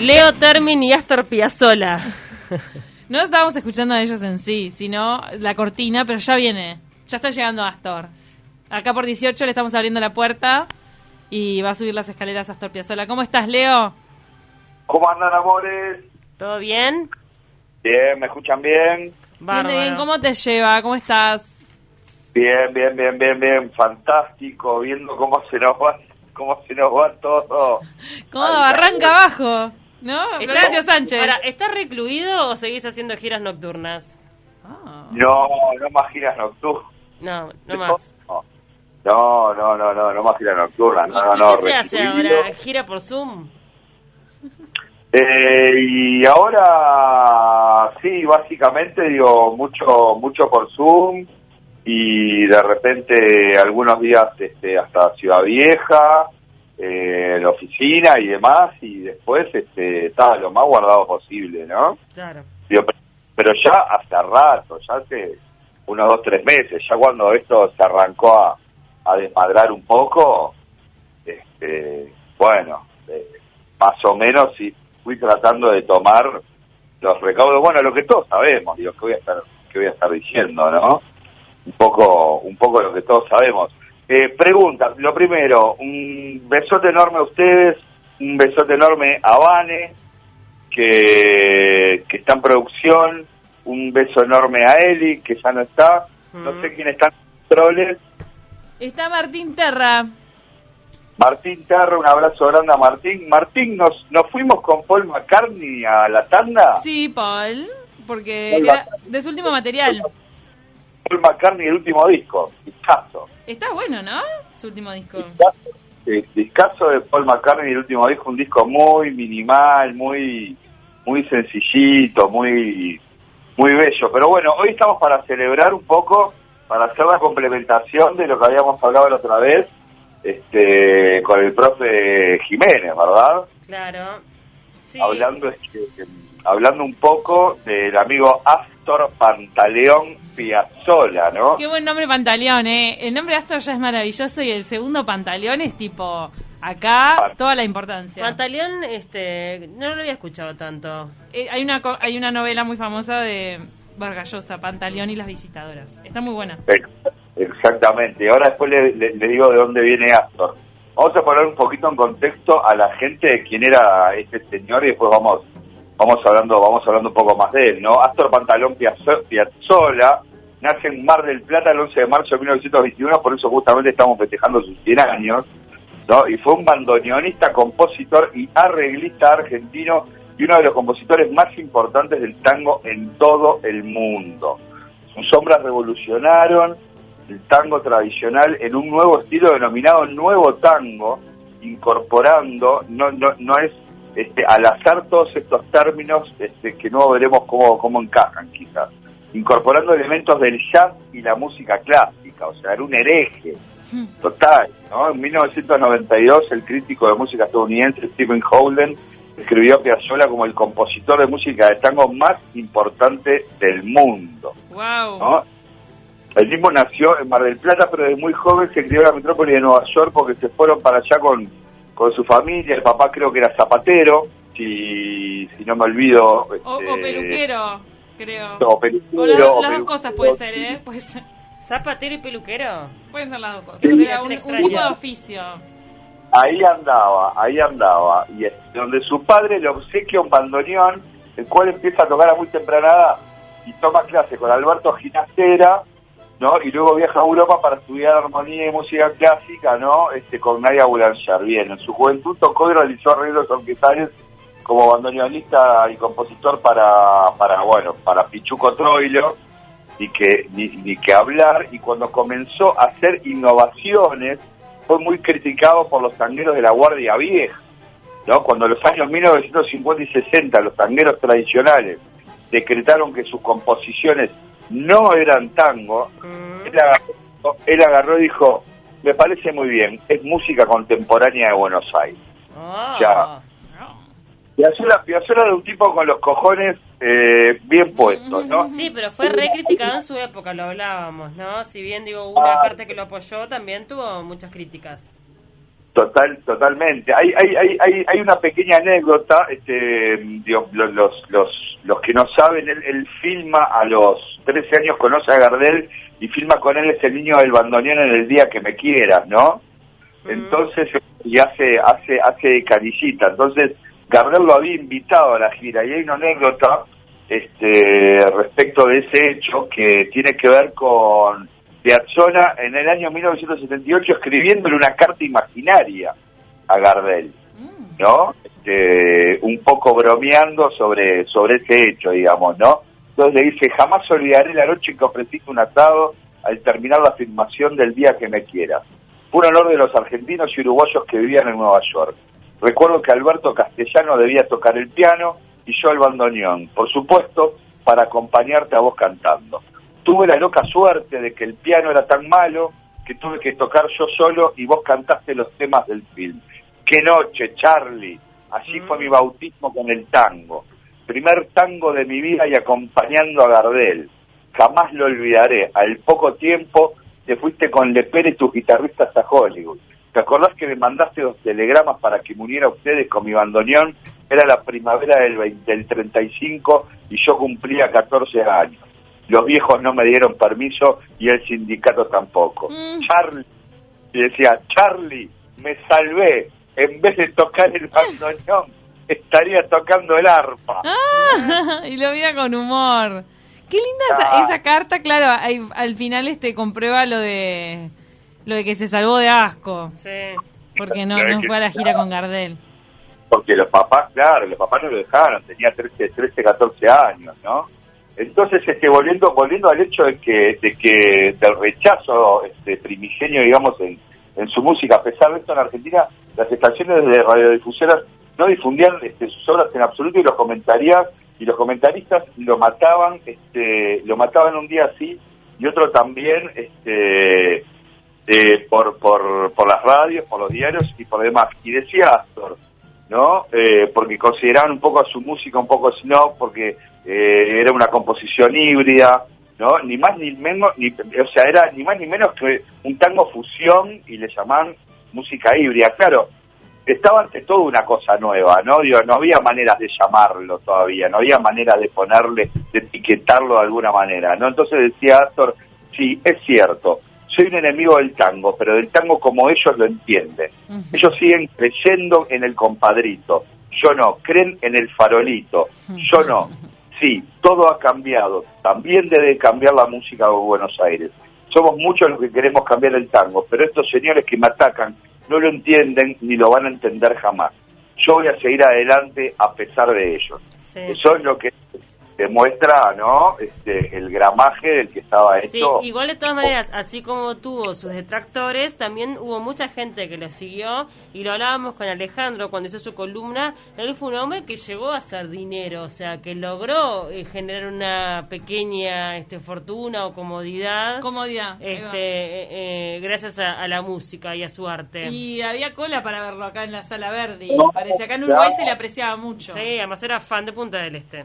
Leo Termin y Astor Piazzolla. No estábamos escuchando a ellos en sí, sino la cortina, pero ya viene. Ya está llegando Astor. Acá por 18 le estamos abriendo la puerta y va a subir las escaleras Astor Piazzolla. ¿Cómo estás, Leo? ¿Cómo andan, amores? ¿Todo bien? Bien, ¿me escuchan bien? Bien, bien, ¿cómo te lleva? ¿Cómo estás? Bien, bien, bien, bien, bien, fantástico, viendo cómo se nos va, cómo se nos va todo. ¿Cómo arranca abajo? ¿No? Gracias, Sánchez. Ahora, ¿estás recluido o seguís haciendo giras nocturnas? Ah. No, no más giras nocturnas. No, no más. No, no, no, no, no más giras nocturnas. No, no, no, ¿Qué se hace ahora? ¿Gira por Zoom? Eh, y ahora sí, básicamente digo mucho mucho por Zoom y de repente algunos días este, hasta Ciudad Vieja, eh, la oficina y demás y después este, está lo más guardado posible, ¿no? Claro. pero ya hasta rato, ya hace unos dos, tres meses, ya cuando esto se arrancó a, a desmadrar un poco, este, bueno, eh, más o menos sí, fui tratando de tomar los recaudos, bueno, lo que todos sabemos, digo, que voy a estar, que voy a estar diciendo, ¿no? Un poco, un poco lo que todos sabemos. Eh, pregunta, lo primero, un besote enorme a ustedes, un besote enorme a Vane, que, que está en producción, un beso enorme a Eli, que ya no está, no sé quién está en controles. Está Martín Terra. Martín Terra, un abrazo grande a Martín. Martín, ¿nos, nos fuimos con Paul McCartney a la tanda? Sí, Paul, porque era de su último material. Paul McCartney, el último disco, discazo. Está bueno, ¿no? Su último disco. Discazo, de Paul McCartney, el último disco, un disco muy minimal, muy muy sencillito, muy muy bello. Pero bueno, hoy estamos para celebrar un poco, para hacer la complementación de lo que habíamos hablado la otra vez, este, con el profe Jiménez, ¿verdad? Claro. Hablando, este, hablando un poco del amigo Astor Pantaleón Piazzola, ¿no? Qué buen nombre Pantaleón, ¿eh? El nombre Astor ya es maravilloso y el segundo Pantaleón es tipo... Acá toda la importancia. Pantaleón, este, no lo había escuchado tanto. Eh, hay una hay una novela muy famosa de Vargallosa, Pantaleón y las visitadoras. Está muy buena. Exactamente. Ahora después le, digo de dónde viene Astor. Vamos a poner un poquito en contexto a la gente de quién era este señor y después vamos vamos hablando vamos hablando un poco más de él, ¿no? Astor Pantalón Piazzola nace en Mar del Plata el 11 de marzo de 1921, por eso justamente estamos festejando sus 100 años, ¿no? Y fue un bandoneonista, compositor y arreglista argentino y uno de los compositores más importantes del tango en todo el mundo. Sus obras revolucionaron el tango tradicional en un nuevo estilo denominado nuevo tango, incorporando, no, no, no es este, al azar todos estos términos este, que no veremos cómo, cómo encajan quizás, incorporando elementos del jazz y la música clásica, o sea, era un hereje hmm. total. ¿no? En 1992 el crítico de música estadounidense Stephen Holden escribió a Piazzolla como el compositor de música de tango más importante del mundo. Wow. El mismo nació en Mar del Plata, pero desde muy joven se crió en la metrópoli de Nueva York porque se fueron para allá con, con su familia. El papá creo que era zapatero, si, si no me olvido. o, este, peluquero, creo. O peluquero. O las, dos cosas puede ser, ¿eh? Puede ser. ¿Zapatero y peluquero? Pueden ser las dos cosas. un, tipo de oficio. Ahí andaba, ahí andaba. Y es donde su padre le obsequia un bandoneón, el cual empieza a tocar a muy temprana edad y toma clase con Alberto Ginastera ¿no? Y luego viaja a Europa para estudiar armonía y música clásica, ¿no? Este, con Nadia Boulanger. Bien, en su juventud tocó y realizó arreglos orquestales como bandoneonista y compositor para, para bueno, para Pichuco Troilo, y que, ni, ni que hablar, y cuando comenzó a hacer innovaciones, fue muy criticado por los tangueros de la Guardia Vieja, ¿no? Cuando en los años 1950 y 60 los tangueros tradicionales decretaron que sus composiciones no eran tango, mm. él, agarró, y dijo, me parece muy bien, es música contemporánea de Buenos Aires. Ah. Ya. Piazzolla, Piazzolla de un tipo con los cojones eh, bien puestos, ¿no? Sí, pero fue re criticado en su época, lo hablábamos, ¿no? Si bien digo, una ah. parte que lo apoyó, también tuvo muchas críticas. Total, totalmente. Hay, hay, hay, hay, una pequeña anécdota, este, digo, los, los, los, los que no saben, él, él filma a los 13 años, conoce a Gardel y filma con él ese niño del bandoneón en el día que me quieras, ¿no? Entonces, y hace, hace, hace canillita. Entonces, Gardel lo había invitado a la gira y hay una anécdota este, respecto de ese hecho que tiene que ver con Piazzolla en el año 1978 escribiéndole una carta imaginaria a Gardel, ¿no? Este, un poco bromeando sobre, sobre ese hecho, digamos, ¿no? Entonces le dice, jamás olvidaré la noche que ofreciste un atado al terminar la filmación del día que me quieras. Fue un honor de los argentinos y uruguayos que vivían en Nueva York. Recuerdo que Alberto Castellano debía tocar el piano y yo el bandoneón, por supuesto, para acompañarte a vos cantando. Tuve la loca suerte de que el piano era tan malo que tuve que tocar yo solo y vos cantaste los temas del film. ¡Qué noche, Charlie! Así fue mi bautismo con el tango. Primer tango de mi vida y acompañando a Gardel. Jamás lo olvidaré. Al poco tiempo te fuiste con Lepere y tus guitarristas a Hollywood. ¿Te acordás que me mandaste dos telegramas para que me uniera a ustedes con mi bandoneón? Era la primavera del, 20 del 35 y yo cumplía 14 años. Los viejos no me dieron permiso y el sindicato tampoco. Mm. Charlie, y decía, Charlie, me salvé. En vez de tocar el bandoneón, estaría tocando el arpa. Ah, y lo mira con humor. Qué linda esa, Ah. esa carta, claro, ahí, al final este comprueba lo de lo de que se salvó de asco, Sí. porque no, no fue a la gira con Gardel. porque los papás, claro, los papás no lo dejaron, tenía 13, 13 14 años, ¿no? Entonces, este, volviendo, volviendo al hecho de que, de que del rechazo este, primigenio, digamos, en, en su música, a pesar de esto en Argentina, las estaciones de radiodifusoras no difundían este, sus obras en absoluto y los comentarías y los comentaristas lo mataban, este, lo mataban un día así y otro también, este, eh, por, por, por las radios, por los diarios y por demás. Y decía Astor, ¿no? Eh, porque consideraban un poco a su música un poco snob, porque eh, era una composición híbrida, ¿no? Ni más ni menos, ni, o sea, era ni más ni menos que un tango fusión y le llamaban música híbrida. Claro, estaba ante todo una cosa nueva, ¿no? Digo, no había maneras de llamarlo todavía, no había manera de ponerle, de etiquetarlo de alguna manera, ¿no? Entonces decía Astor, sí, es cierto, soy un enemigo del tango, pero del tango como ellos lo entienden. Ellos siguen creyendo en el compadrito, yo no, creen en el farolito, yo no. Sí, todo ha cambiado, también debe cambiar la música de Buenos Aires. Somos muchos los que queremos cambiar el tango, pero estos señores que me atacan no lo entienden ni lo van a entender jamás. Yo voy a seguir adelante a pesar de ellos. Sí. Eso es lo que demuestra, ¿no? Este, el gramaje del que estaba Sí, hecho. igual de todas maneras, así como tuvo sus detractores, también hubo mucha gente que lo siguió y lo hablábamos con Alejandro cuando hizo su columna. Él fue un hombre que llegó a hacer dinero, o sea, que logró eh, generar una pequeña este, fortuna o comodidad Comodidad. este, eh, eh, gracias a, a la música y a su arte. Y había cola para verlo acá en la sala verde. y parece acá en Uruguay claro. se le apreciaba mucho. Sí, además era fan de Punta del Este.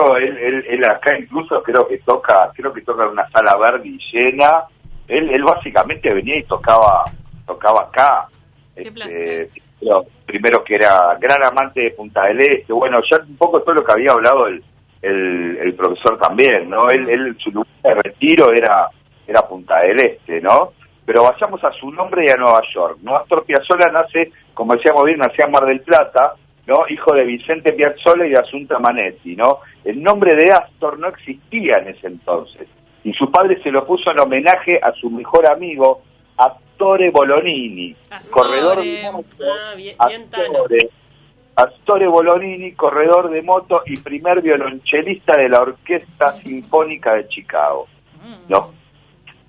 Hecho, él, él, él acá incluso creo que toca, creo que toca en una sala verde y llena. Él, él básicamente venía y tocaba, tocaba acá. Qué Este, pero primero que era gran amante de Punta del Este, bueno, ya un poco todo lo que había hablado el, el, el profesor también, ¿no? Él, él su lugar de retiro era, era Punta del Este, ¿no? Pero vayamos a su nombre y a Nueva York, ¿no? Astor Piazzolla nace, como decíamos bien, nació en Mar del Plata, ¿no? Hijo de Vicente Piazzolla y de Asunta Manetti, ¿no? El nombre de Astor no existía en ese entonces. Y su padre se lo puso en homenaje a su mejor amigo, Attore Bolonini, Astore. corredor de moto, Ah, bien- bien Tano. Astore, Astore Bolonini, corredor de moto y primer violonchelista de la Orquesta Sinfónica de Chicago. Mm. ¿no?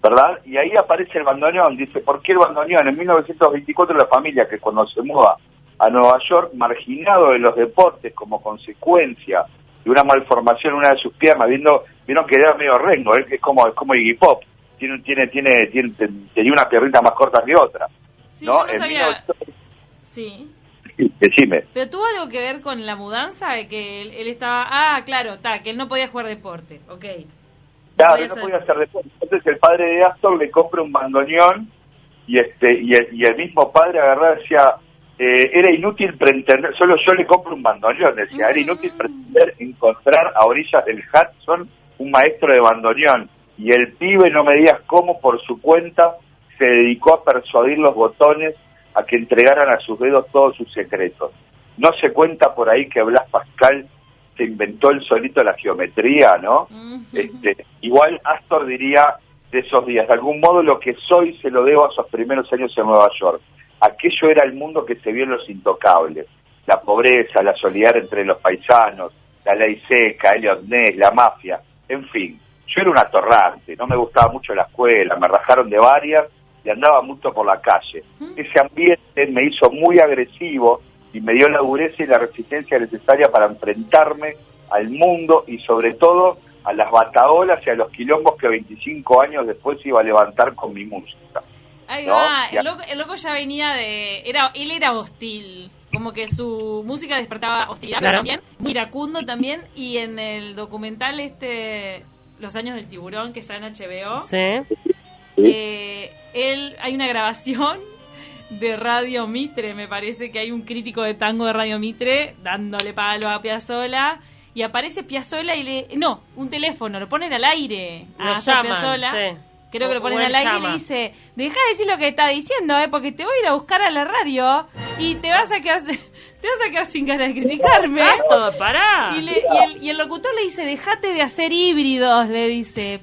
¿Verdad? Y ahí aparece el bandoneón. Dice, ¿por qué el bandoneón? En 1924 la familia que cuando se muda a Nueva York, marginado de los deportes como consecuencia de una malformación en una de sus piernas, viendo, vieron que era medio rengo, es como, es como Iggy Pop, tiene, tiene, tiene, tiene, tenía una más corta que otra. Sí, ¿no? yo no En sabía. 1900 Sí. Decime. Pero tuvo algo que ver con la mudanza, de que él, él estaba... Ah, claro, está, que él no podía jugar deporte. Ok. Claro, no ser. podía hacer deporte. Entonces el padre de Astor le compra un bandoneón y este y el, y el mismo padre agarraba y decía, eh, era inútil pretender, solo yo le compro un bandoneón, decía, era inútil pretender encontrar a orillas del Hudson un maestro de bandoneón. Y el pibe, no me digas cómo, por su cuenta, se dedicó a persuadir los botones a que entregaran a sus dedos todos sus secretos. No se cuenta por ahí que Blas Pascal se inventó el solito la geometría, ¿no? este, igual Astor diría de esos días, de algún modo lo que soy se lo debo a esos primeros años en Nueva York. Aquello era el mundo que se vio en los intocables, la pobreza, la solidaridad entre los paisanos, la ley seca, Elliot Ness, la mafia, en fin. Yo era un atorrante, no me gustaba mucho la escuela, me rajaron de varias y andaba mucho por la calle. Ese ambiente me hizo muy agresivo y me dio la dureza y la resistencia necesaria para enfrentarme al mundo y sobre todo a las bataolas y a los quilombos que 25 años después iba a levantar con mi música. Ahí va, el loco, ya venía de... era Él era hostil, como que su música despertaba hostilidad también, iracundo también, y en el documental este Los años del tiburón, que está en HBO, eh, él, hay una grabación de Radio Mitre, me parece que hay un crítico de tango de Radio Mitre dándole palo a Piazzola y aparece Piazzola y le no, un teléfono, lo ponen al aire a Piazzola. Creo que lo ponen al aire y le dice, deja de decir lo que está diciendo, eh, porque te voy a ir a buscar a la radio y te vas a quedar te vas a quedar sin ganas de criticarme. Todo, pará. Y, el, y, el, locutor le dice, dejate de hacer híbridos, le dice.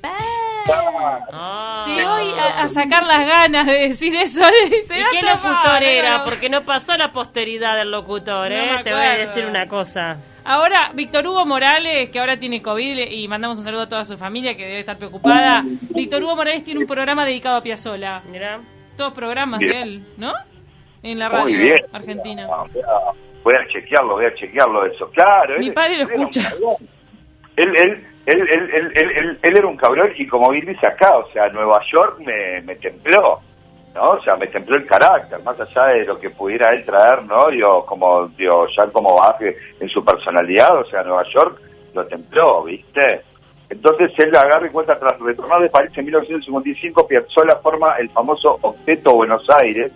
Ah. Te voy a, sacar las ganas de decir eso. ¿Y qué locutor era? Porque no pasó la posteridad del locutor, ¿eh? Te voy a decir una cosa. Ahora, Víctor Hugo Morales, que ahora tiene COVID y mandamos un saludo a toda su familia que debe estar preocupada. Víctor Hugo Morales tiene un programa dedicado a Piazzola. Mira. Todos programas de él, ¿no? En la radio argentina. Ah, voy a chequearlo, voy a chequearlo eso. Claro. Mi padre lo escucha. Él, él, él, él, él, era un cabrón y como bien dice acá, o sea, Nueva York me, templó, ¿no? O sea, me templó el carácter, más allá de lo que pudiera él traer, ¿no? Yo, como, digo, ya como baje en su personalidad, o sea, Nueva York lo templó, ¿viste? Entonces él agarra y cuenta, tras retornar de París en 1955, Piazzolla forma el famoso Octeto Buenos Aires,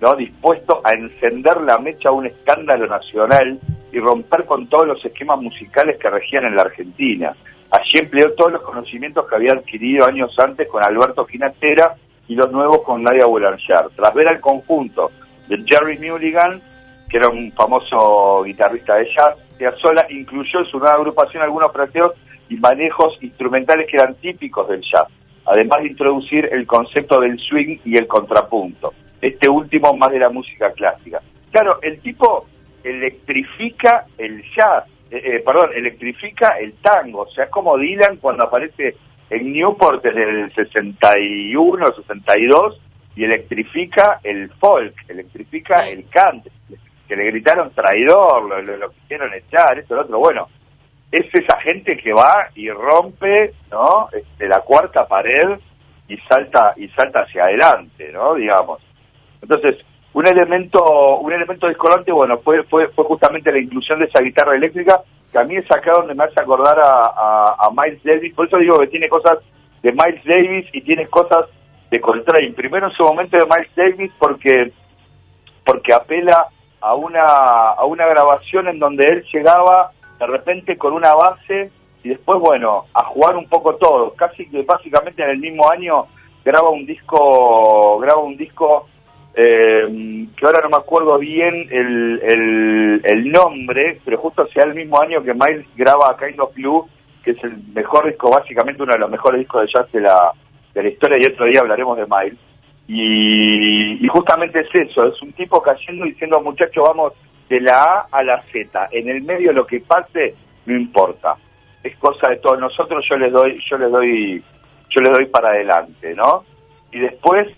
¿no? dispuesto a encender la mecha a un escándalo nacional y romper con todos los esquemas musicales que regían en la Argentina. Allí empleó todos los conocimientos que había adquirido años antes con Alberto Ginastera y los nuevos con Nadia Boulanger. Tras ver al conjunto de Jerry Mulligan, que era un famoso guitarrista de jazz, Piazzolla incluyó en su nueva agrupación algunos fraseos y manejos instrumentales que eran típicos del jazz, además de introducir el concepto del swing y el contrapunto, este último más de la música clásica. Claro, el tipo electrifica el jazz, eh, eh, perdón, electrifica el tango, o sea, es como Dylan cuando aparece en Newport desde el 61, 62, y electrifica el folk, electrifica el cante, que le gritaron traidor, lo, lo, quisieron echar, esto, lo otro, bueno, es esa gente que va y rompe, ¿no? Este, la cuarta pared y salta y salta hacia adelante, ¿no? Digamos. Entonces, un elemento un elemento discordante, bueno, fue, fue fue justamente la inclusión de esa guitarra eléctrica que a mí es acá donde me hace acordar a, a, Miles Davis, por eso digo que tiene cosas de Miles Davis y tiene cosas de Coltrane. Primero en su momento de Miles Davis porque porque apela a una a una grabación en donde él llegaba de repente con una base y después, bueno, a jugar un poco todo. Casi que básicamente en el mismo año graba un disco, graba un disco eh, que ahora no me acuerdo bien el, el, nombre, pero justo hacia el mismo año que Miles graba Kind of Blue, que es el mejor disco, básicamente uno de los mejores discos de jazz de la, de la historia, y otro día hablaremos de Miles. Y, y justamente es eso, es un tipo cayendo diciendo, muchachos, vamos de la A a la Z. En el medio lo que pase no importa. Es cosa de todos nosotros, yo les doy, yo les doy, yo les doy para adelante, ¿no? Y después,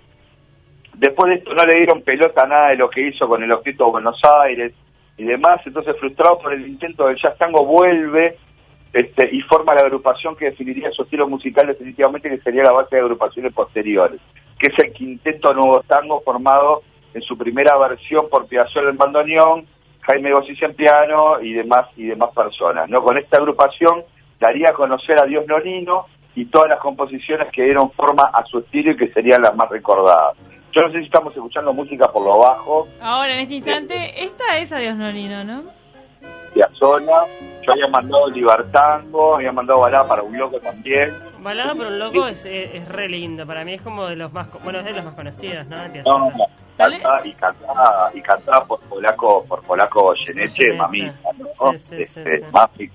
después de esto no le dieron pelota a nada de lo que hizo con el Octito de Buenos Aires y demás, entonces frustrado por el intento del jazz tango vuelve este, y forma la agrupación que definiría su estilo musical definitivamente que sería la base de agrupaciones posteriores, que es el quinteto nuevo tango formado en su primera versión por Piazzolla en bandoneón, Jaime Gossi en piano y demás y demás personas. ¿no? Con esta agrupación daría a conocer a Dios Nonino y todas las composiciones que dieron forma a su estilo y que serían las más recordadas. Yo no sé si estamos escuchando música por lo bajo, Ahora, en este instante, esta es Adiós Nonino, ¿no? Piazzolla, yo había mandado Libertango, había mandado Balada para un loco también. Balada por un loco es, es, es re lindo. Para mí es como de los más, bueno, es de los más conocidos, ¿no? De No. Dale. cantaba- y cantaba, y cantaba por polaco, por polaco Goyeneche, mamita, ¿no? Sí, sí, Este, sí.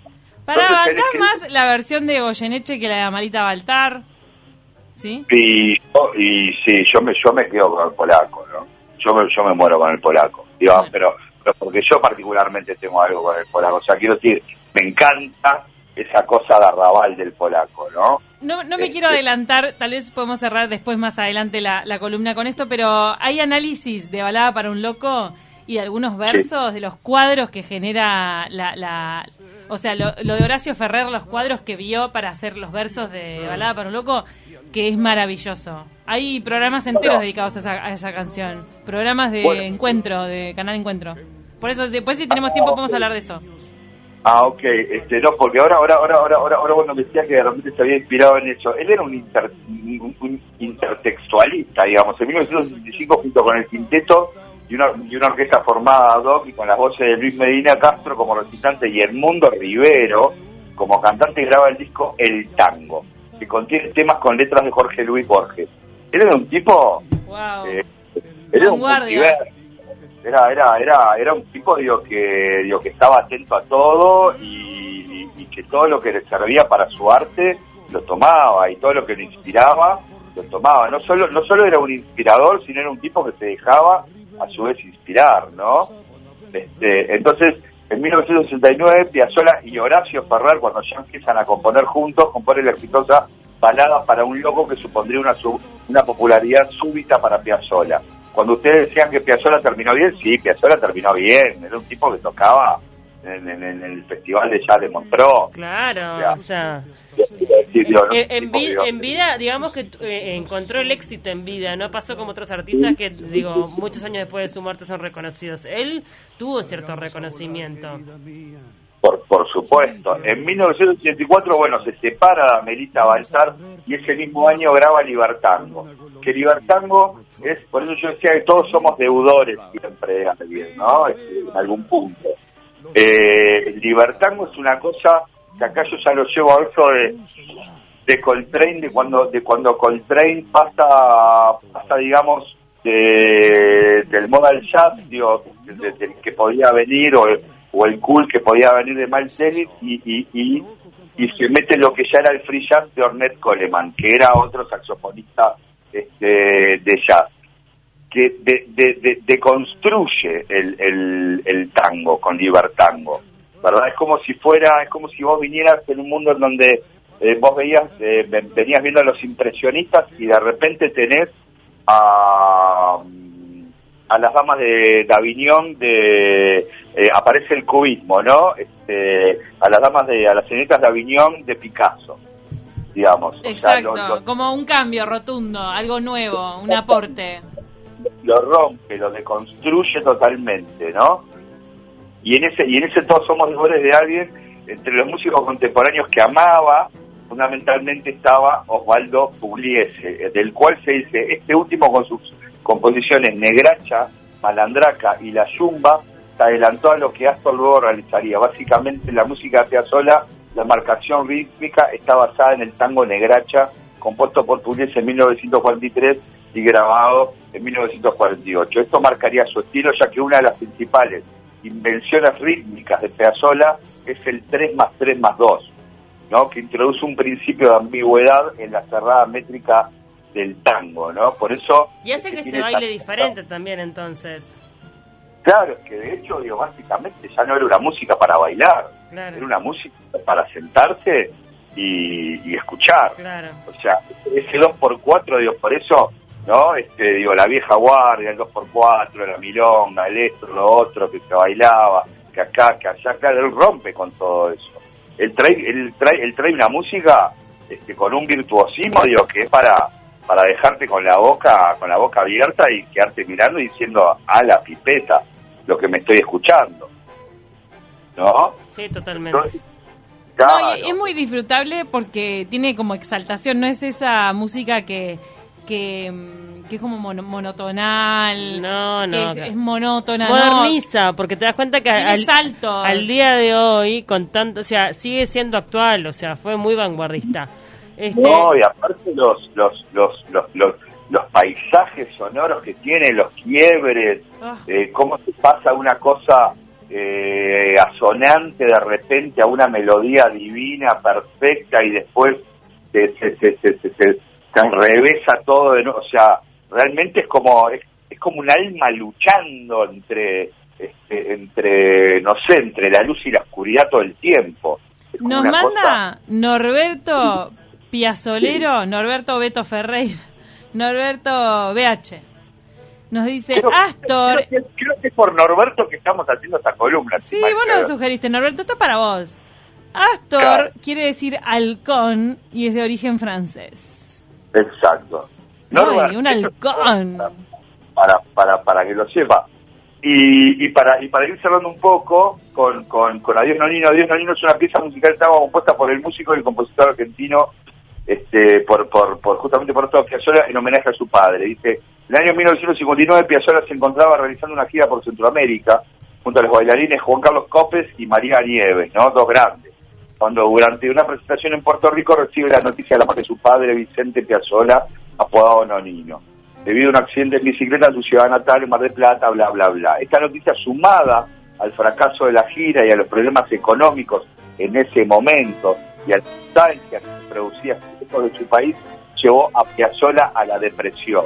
Para Entonces, acá más la versión de Goyeneche que la de Amalita Baltar. ¿Sí? Y, y sí, yo me, yo me quedo con el polaco, ¿no? Yo me, yo me muero con el polaco. Digo, Bueno. pero, pero porque yo particularmente tengo algo con el polaco. O sea, quiero decir, me encanta esa cosa de arrabal del polaco, ¿no? No, no me Este- quiero adelantar, tal vez podemos cerrar después más adelante la, la columna con esto, pero hay análisis de Balada para un Loco y de algunos versos de los cuadros que genera la... la o sea, lo, lo de Horacio Ferrer, los cuadros que vio para hacer los versos de Balada para un Loco, que es maravilloso. Hay programas enteros Bueno. dedicados a esa, a esa canción, programas de Bueno. encuentro, de Canal Encuentro. Por eso, después si tenemos tiempo podemos hablar de eso. Ah, ok, este, no, porque ahora, ahora, ahora, ahora, ahora, ahora bueno, me decía que de repente se había inspirado en eso. Él era un, inter- un- un intertextualista, digamos, en 1965 junto con el quinteto y una, y una orquesta formada ad hoc y con las voces de Luis Medina Castro como recitante y Edmundo Rivero como cantante graba el disco El Tango, que contiene temas con letras de Jorge Luis Borges. Él era un tipo Wow. eh, era un. Era, era, era, era un tipo digo, que, digo, que estaba atento a todo y, y que todo lo que le servía para su arte lo tomaba y todo lo que lo inspiraba lo tomaba. No solo, no solo era un inspirador, sino era un tipo que se dejaba a su vez inspirar, ¿no? Este, entonces, en 1969, Piazzolla y Horacio Ferrer, cuando ya empiezan a componer juntos, componen la exitosa Balada para un loco que supondría una, su- una popularidad súbita para Piazzolla. Cuando ustedes decían que Piazzolla terminó bien, sí, Piazzolla terminó bien. Era un tipo que tocaba en, en- en el Festival de. Claro, Ya. o sea... Sí, digo, no, Eh, en, tipo, vi- digo, en vida, digamos que eh, encontró el éxito en vida, no pasó como otros artistas que, digo, muchos años después de su muerte son reconocidos. Él tuvo cierto reconocimiento. Por, por supuesto. En 1984, bueno, se separa de Amelita Baltar y ese mismo año graba Libertango. Que Libertango es, por eso yo decía que todos somos deudores siempre de alguien, ¿no? Este, En algún punto. Eh, Libertango es una cosa que acá yo ya lo llevo a eso de, de Coltrane, de cuando, de cuando Coltrane pasa, pasa digamos, de, del modal jazz, digo, que podía venir, o, o el cool que podía venir de Miles Davis, y, y, y, y se mete lo que ya era el free jazz de Ornette Coleman, que era otro saxofonista este, de jazz que de, de, de- deconstruye el, el, el tango con Libertango, ¿verdad? Es como si fuera, es como si vos vinieras en un mundo en donde eh, vos veías, eh, ven- venías viendo a los impresionistas y de repente tenés a, a las damas de Davignon de eh, aparece el cubismo, ¿no? Este, a las damas de a las señoritas de Avignon de Picasso, digamos. O sea, Exacto, lo- lo- como un cambio rotundo, algo nuevo, un aporte. Lo rompe, lo deconstruye totalmente, ¿no? Y en ese y en ese todos somos deudores de alguien entre los músicos contemporáneos que amaba, fundamentalmente estaba Osvaldo Pugliese, eh, del cual se dice este último con sus composiciones Negracha, Malandraca y La Yumba se adelantó a lo que Astor luego realizaría. Básicamente la música de Piazzolla, la marcación rítmica está basada en el tango Negracha, compuesto por Pugliese en 1943 y grabado en 1948. Esto marcaría su estilo, ya que una de las principales invenciones rítmicas de Piazzolla es el 3 más 3 más 2, ¿no? que introduce un principio de ambigüedad en la cerrada métrica del tango, ¿no? Por eso... Y hace que se baile diferente también entonces. Claro, es que de hecho, digo, básicamente ya no era una música para bailar, Claro. era una música para sentarse y, y escuchar. Claro. O sea, ese 2x4, digo, por eso, ¿no? Este, digo, la vieja guardia, el 2x4, la milonga, el esto, lo otro, que se bailaba, que acá, que allá, claro, él rompe con todo eso. Él trae, él trae, él trae una música este, con un virtuosismo, digo, que es para para dejarte con la boca con la boca abierta y quedarte mirando y diciendo a la pipeta lo que me estoy escuchando. ¿No? Sí, totalmente. Entonces, No, claro. es muy disfrutable porque tiene como exaltación, no es esa música que, que, mm, que es como mono- monotonal. No, no, que es, claro. es monótona. no. Moderniza, porque te das cuenta que al, saltos. al día de hoy, con tanto, o sea, sigue siendo actual, o sea, fue muy vanguardista. Este, No, y aparte los, los, los, los, los, los paisajes sonoros que tiene, los quiebres, Ah. eh, cómo se pasa una cosa eh, asonante de repente a una melodía divina, perfecta, y después se, se, se, se enrevesa todo de. O sea, realmente es como, es, es como un alma luchando entre, este, entre, no sé, entre la luz y la oscuridad todo el tiempo. Es Nos manda cosa- Norberto Piazzolero, Norberto Beto Ferreira, Norberto BH. Nos dice Creo- Astor. Creo que, creo que es por Norberto que estamos haciendo esta columna. Sí, si vos lo sugeriste, Norberto, esto es para vos. Astor Claro. quiere decir halcón y es de origen francés. Exacto. Ay, un halcón. Para, para, para que lo sepa. Y, y para y para ir cerrando un poco con, con, con Adiós Nonino, Adiós Nonino es una pieza musical que estaba compuesta por el músico y el compositor argentino, este por, por, por justamente por Astor Piazzolla en homenaje a su padre. Dice, en el año 1959 Piazzolla se encontraba realizando una gira por Centroamérica junto a los bailarines Juan Carlos Copes y María Nieves, ¿no? Dos grandes. Cuando durante una presentación en Puerto Rico recibe la noticia de la muerte de su padre, Vicente Piazzolla, apodado Nonino. Debido a un accidente en bicicleta en su ciudad natal, en Mar del Plata, bla, bla, bla. Esta noticia sumada al fracaso de la gira y a los problemas económicos en ese momento y a la distancia que se producía de su país, llevó a Piazzolla a la depresión.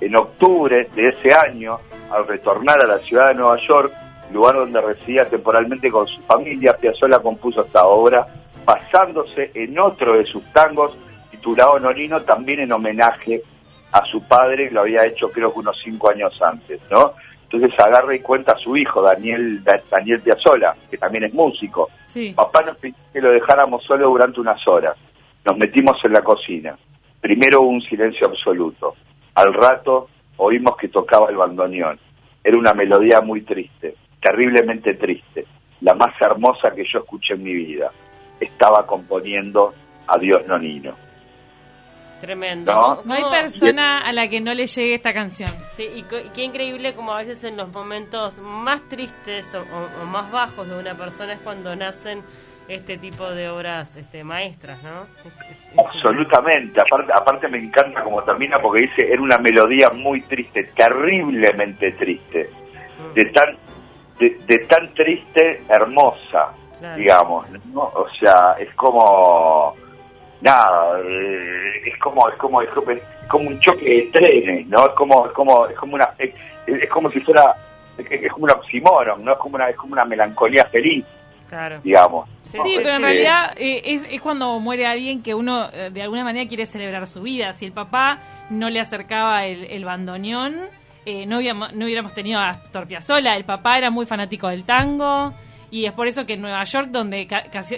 En octubre de ese año, al retornar a la ciudad de Nueva York, lugar donde residía temporalmente con su familia, Piazzolla compuso esta obra, basándose en otro de sus tangos, titulado Nonino, también en homenaje a su padre, lo había hecho creo que unos cinco años antes, ¿no? Entonces agarra y cuenta a su hijo, Daniel, Da- Daniel Piazzolla, que también es músico. Sí. Papá nos pidió que lo dejáramos solo durante unas horas. Nos metimos en la cocina. Primero hubo un silencio absoluto. Al rato oímos que tocaba el bandoneón. Era una melodía muy triste, terriblemente triste, la más hermosa que yo escuché en mi vida. Estaba componiendo Adiós Nonino. Tremendo. No. No hay ¿Cómo- persona a la que no le llegue esta canción. Sí, y, co- y qué increíble como a veces en los momentos más tristes o, o- o más bajos de una persona es cuando nacen este tipo de obras este, maestras, ¿no? Absolutamente, aparte, aparte me encanta como termina porque dice, era una melodía muy triste, terriblemente triste, Mm, de tan, de, de tan triste, hermosa, claro. digamos, ¿no? O sea, es como, nada, eh, es como, es como, es como, es como un choque de trenes, ¿no? Es como, es como, es como una, es, es como si fuera, es, es como un oxímoron, ¿no? Es como una, es como una melancolía feliz, Claro. digamos. Sí, pero en sí. realidad eh, es, es cuando muere alguien que uno eh, de alguna manera quiere celebrar su vida. Si el papá no le acercaba el, el bandoneón, eh, no, hubiéramos, no hubiéramos tenido a Astor Piazzolla. El papá era muy fanático del tango y es por eso que en Nueva York, donde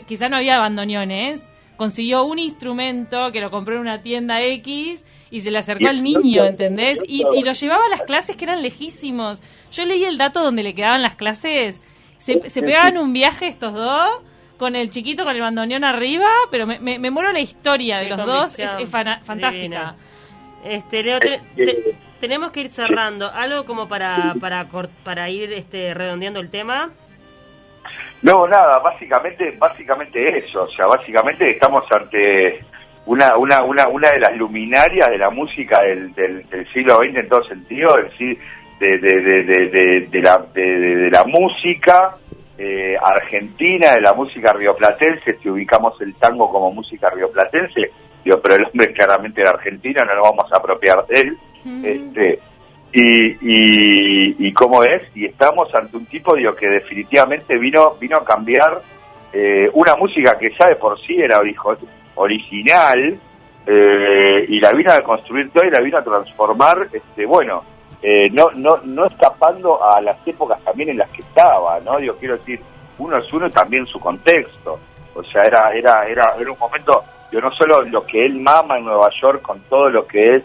quizá no había bandoneones, consiguió un instrumento que lo compró en una tienda X y se le acercó Y al niño, ¿entendés? Y, y lo llevaba a las clases que eran lejísimos. Yo leí el dato donde le quedaban las clases. Se, se pegaban un viaje estos dos con el chiquito con el bandoneón arriba, pero me, me, me muero la historia de Qué los dos, es, convicción es fana- fantástica. divina. Este, Leo, te- te- tenemos que ir cerrando. ¿Algo como para, para, para ir este, redondeando el tema? No, nada, básicamente, básicamente eso, o sea, básicamente estamos ante una, una, una, una de las luminarias de la música del, del, siglo XX en todo sentido, es decir, de, de, de, de, la, de, la música eh, argentina, de la música rioplatense, si ubicamos el tango como música rioplatense, digo, pero el hombre claramente era argentino, no nos vamos a apropiar de él, Este, y, y, y cómo es, y estamos ante un tipo digo, que definitivamente vino, vino a cambiar eh, una música que ya de por sí era original, eh, y la vino a construir toda y la vino a transformar, este, bueno, eh, no, no, no escapando a las épocas también en las que estaba, ¿no? Digo, quiero decir, uno es uno también su contexto. O sea, era, era, era, era un momento, yo no solo lo que él mama en Nueva York con todo lo que es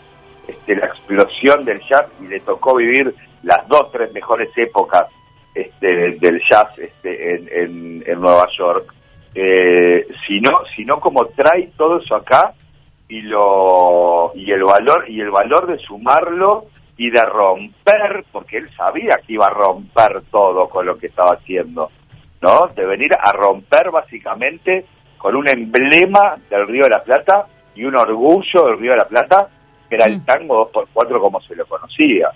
este, la explosión del jazz y le tocó vivir las dos, tres mejores épocas este, del jazz este, en, en, Nueva York, eh, sino, sino como trae todo eso acá y lo y el valor y el valor de sumarlo y de romper, porque él sabía que iba a romper todo con lo que estaba haciendo, ¿no? De venir a romper básicamente con un emblema del Río de la Plata y un orgullo del Río de la Plata, que era el Mm. tango 2x4 como se lo conocía.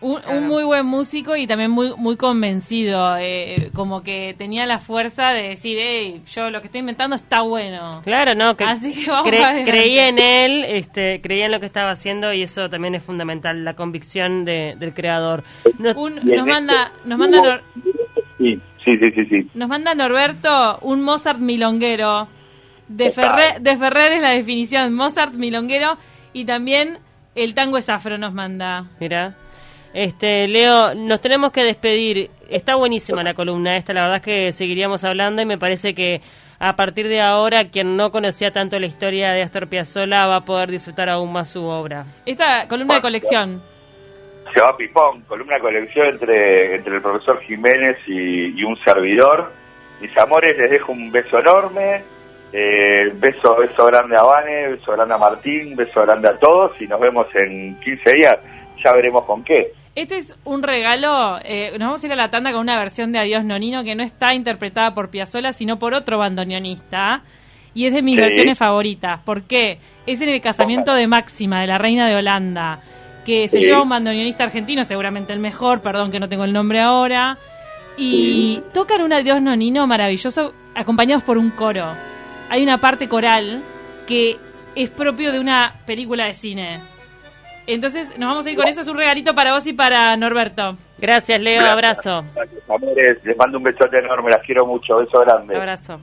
Un, un muy buen músico y también muy muy convencido, eh, como que tenía la fuerza de decir, hey, yo lo que estoy inventando está bueno. Claro, no, que, Así que vamos cre- adelante. creía en él, este, creía en lo que estaba haciendo y eso también es fundamental, la convicción de- del creador. No- Un- nos manda, este- nos manda, Nor- Sí, sí, sí, sí. sí. nos manda Norberto un Mozart milonguero. De. Ferrer, de Ferrer es la definición, Mozart milonguero y también el tango es afro nos manda. Mira. Este, Leo, nos tenemos que despedir. Está buenísima la columna esta, la verdad es que seguiríamos hablando y me parece que a partir de ahora quien no conocía tanto la historia de Astor Piazzolla va a poder disfrutar aún más su obra. Esta columna de colección. Se va Pipón, con una colección entre, entre el profesor Jiménez y, y un servidor. Mis amores, les dejo un beso enorme. Eh, beso, beso grande a Vane, beso grande a Martín, beso grande a todos y nos vemos en 15 días. Ya veremos con qué. Este es un regalo. eh, nos vamos a ir a la tanda con una versión de Adiós Nonino que no está interpretada por Piazzolla, sino por otro bandoneonista. Y es de mis Sí. versiones favoritas. ¿Por qué? Es en el casamiento de Máxima, de la reina de Holanda, que se Sí. lleva un bandoneonista argentino, seguramente el mejor, perdón que no tengo el nombre ahora. Y tocan un Adiós Nonino maravilloso, acompañados por un coro. Hay una parte coral que es propio de una película de cine. Entonces nos vamos a ir con eso. Es un regalito para vos y para Norberto. Gracias, Leo. Gracias. Abrazo. Gracias, amores. Les mando un besote enorme, las quiero mucho. Beso grande. Abrazo.